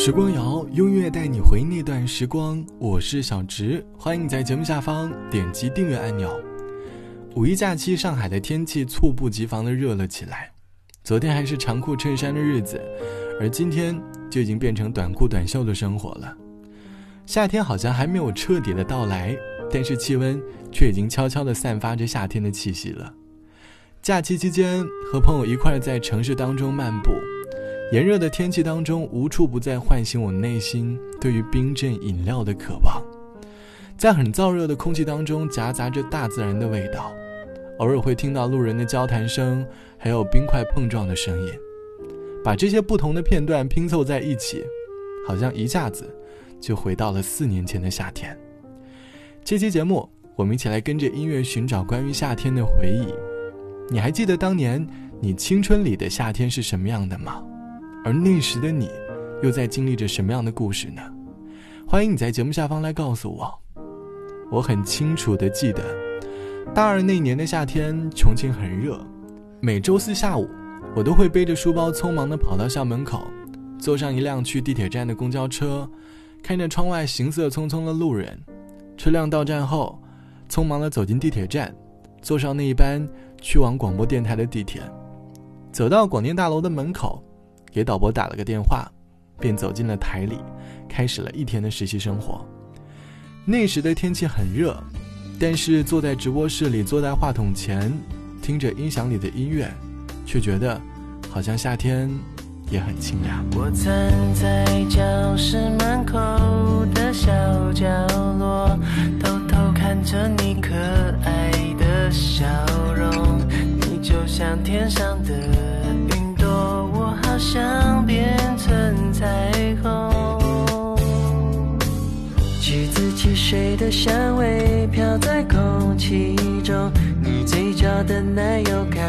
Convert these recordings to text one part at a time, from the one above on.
时光谣，用音乐带你回那段时光。我是小植，欢迎你在节目下方点击订阅按钮。五一假期，上海的天气猝不及防的热了起来。昨天还是长裤衬衫的日子，而今天就已经变成短裤短袖的生活了。夏天好像还没有彻底的到来，但是气温却已经悄悄的散发着夏天的气息了。假期期间，和朋友一块在城市当中漫步。炎热的天气当中，无处不在唤醒我内心对于冰镇饮料的渴望。在很燥热的空气当中，夹杂着大自然的味道，偶尔会听到路人的交谈声，还有冰块碰撞的声音。把这些不同的片段拼凑在一起，好像一下子就回到了四年前的夏天。这期节目，我们一起来跟着音乐寻找关于夏天的回忆。你还记得当年你青春里的夏天是什么样的吗？而那时的你，又在经历着什么样的故事呢？欢迎你在节目下方来告诉我。我很清楚的记得，大二那年的夏天，重庆很热。每周四下午，我都会背着书包，匆忙的跑到校门口，坐上一辆去地铁站的公交车，看着窗外行色匆匆的路人。车辆到站后，匆忙的走进地铁站，坐上那一班去往广播电台的地铁，走到广电大楼的门口。给导播打了个电话，便走进了台里，开始了一天的实习生活。那时的天气很热，但是坐在直播室里，坐在话筒前，听着音响里的音乐，却觉得好像夏天也很清凉。我站在教室门口的小角落，偷偷看着你可爱的笑容，你就像天上的。想变成彩虹，橘子汽水的香味飘在空气中，你嘴角的奶油看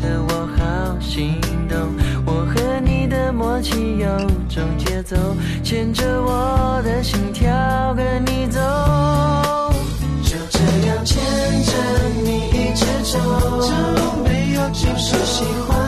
得我好心动。我和你的默契有种节奏，牵着我的心跳跟你走，就这样牵着你一直走，没有就是喜欢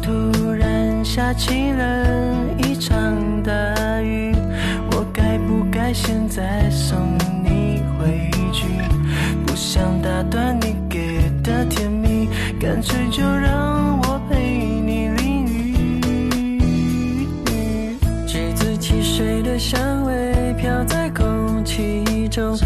突然下起了一场大雨，我该不该现在送你回去？不想打断你给的甜蜜，干脆就让我陪你淋雨。橘子汽水的香味飘在空气中，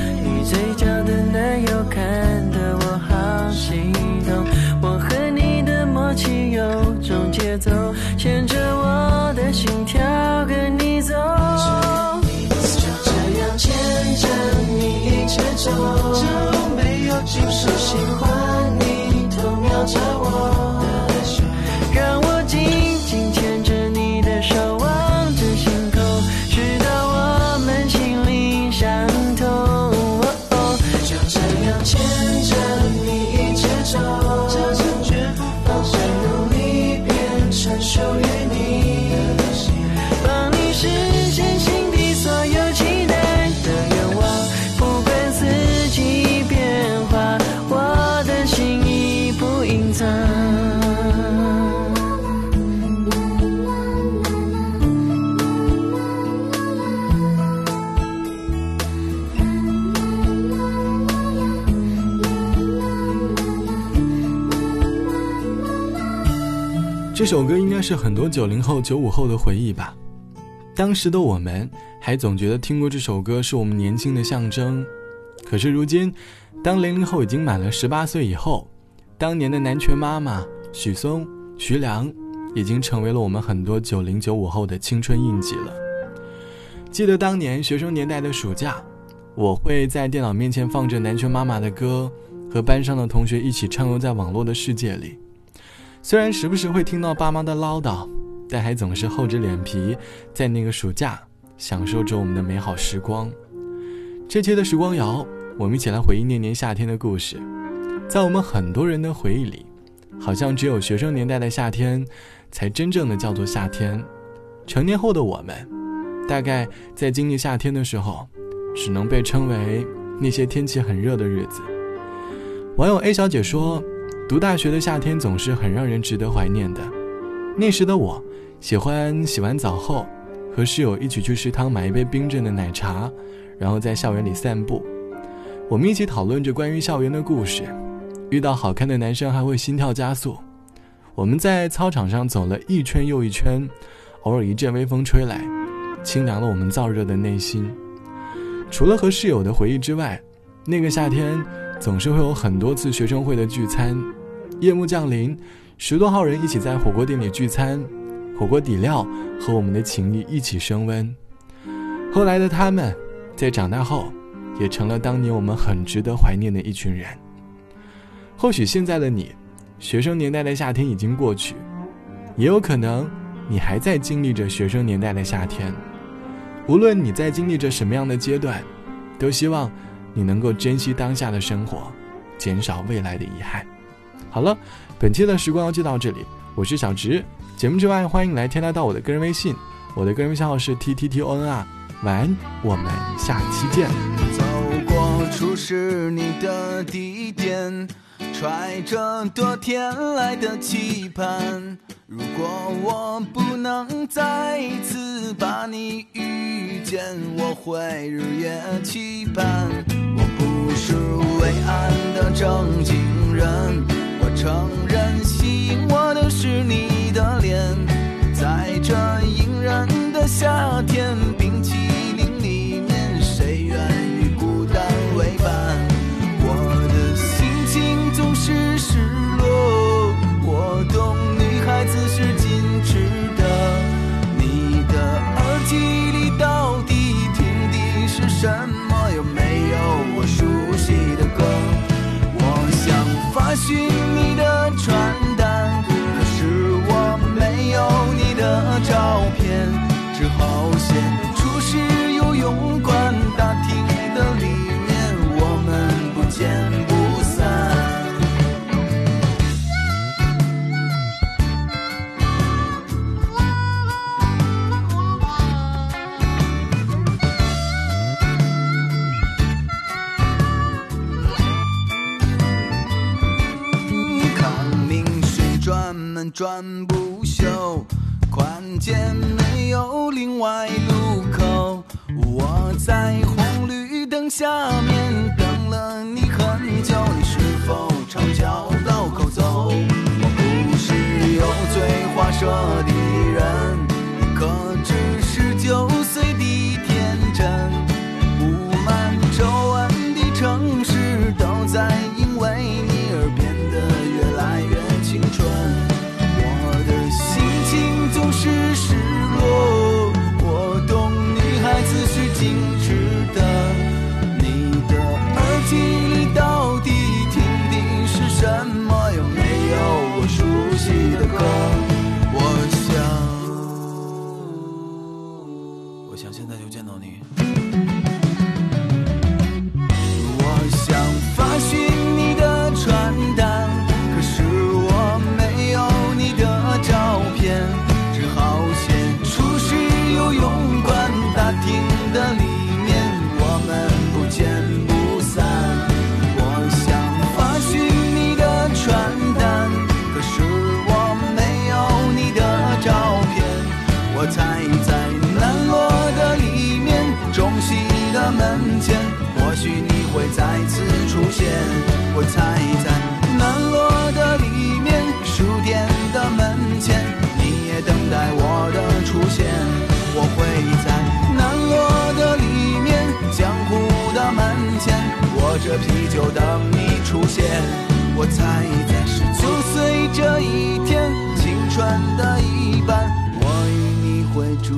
这首歌应该是很多九零后、九五后的回忆吧。当时的我们还总觉得听过这首歌是我们年轻的象征。可是如今，当零零后已经满了十八岁以后，当年的南拳妈妈许嵩徐良，已经成为了我们很多九零九五后的青春印记了。记得当年学生年代的暑假，我会在电脑面前放着南拳妈妈的歌，和班上的同学一起畅游在网络的世界里。虽然时不时会听到爸妈的唠叨，但还总是厚着脸皮，在那个暑假享受着我们的美好时光。这期的时光谣，我们一起来回忆那年夏天的故事。在我们很多人的回忆里，好像只有学生年代的夏天，才真正的叫做夏天。成年后的我们，大概在经历夏天的时候，只能被称为那些天气很热的日子。网友 A 小姐说：“读大学的夏天总是很让人值得怀念的。那时的我，喜欢洗完澡后，和室友一起去食堂买一杯冰镇的奶茶，然后在校园里散步。我们一起讨论着关于校园的故事。”遇到好看的男生还会心跳加速。我们在操场上走了一圈又一圈，偶尔一阵微风吹来，清凉了我们燥热的内心。除了和室友的回忆之外，那个夏天总是会有很多次学生会的聚餐。夜幕降临，十多号人一起在火锅店里聚餐，火锅底料和我们的情谊一起升温。后来的他们，在长大后，也成了当年我们很值得怀念的一群人。或许现在的你，学生年代的夏天已经过去，也有可能你还在经历着学生年代的夏天。无论你在经历着什么样的阶段，都希望你能够珍惜当下的生活，减少未来的遗憾。好了，本期的时光就到这里，我是小直。节目之外，欢迎来添加到我的个人微信，我的个人微信号是 t t t o n r。晚安，我们下期见。走过初识你的地点。揣着多天来的期盼，如果我不能再次把你遇见，我会日夜期盼。是伟岸的正经人，我承认吸引我的是你的脸，在这隐忍的夏天。转不休，宽街没有另外路口。我在红绿灯下面等了你很久，你是否朝交道口走？我不是油嘴滑舌的人，你可只是九我着啤酒等你出现。我猜在十九岁这一天。青春的一半，我与你会注